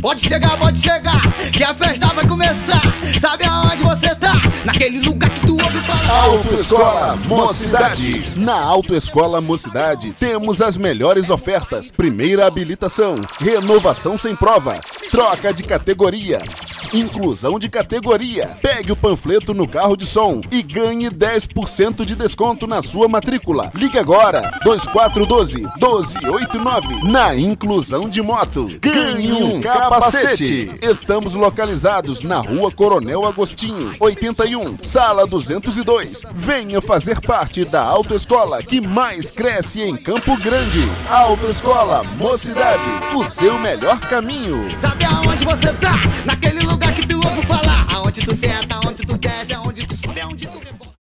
Pode chegar, pode chegar, que a festa vai começar. Sabe aonde você tá? Naquele lugar que tu ouve falar. Autoescola Mocidade. Na Autoescola Mocidade temos as melhores ofertas. Primeira habilitação, renovação sem prova, troca de categoria, inclusão de categoria. Pegue o panfleto no carro de som e ganhe 10% de desconto na sua matrícula. Ligue agora 2412 1289 na inclusão de moto. Ganhe um capacete. Estamos localizados na Rua Coronel Agostinho, 81, sala 202. Venha fazer parte da autoescola que mais cresce em Campo Grande. Autoescola Mocidade, o seu melhor caminho. Sabe aonde você tá? sabe aonde tu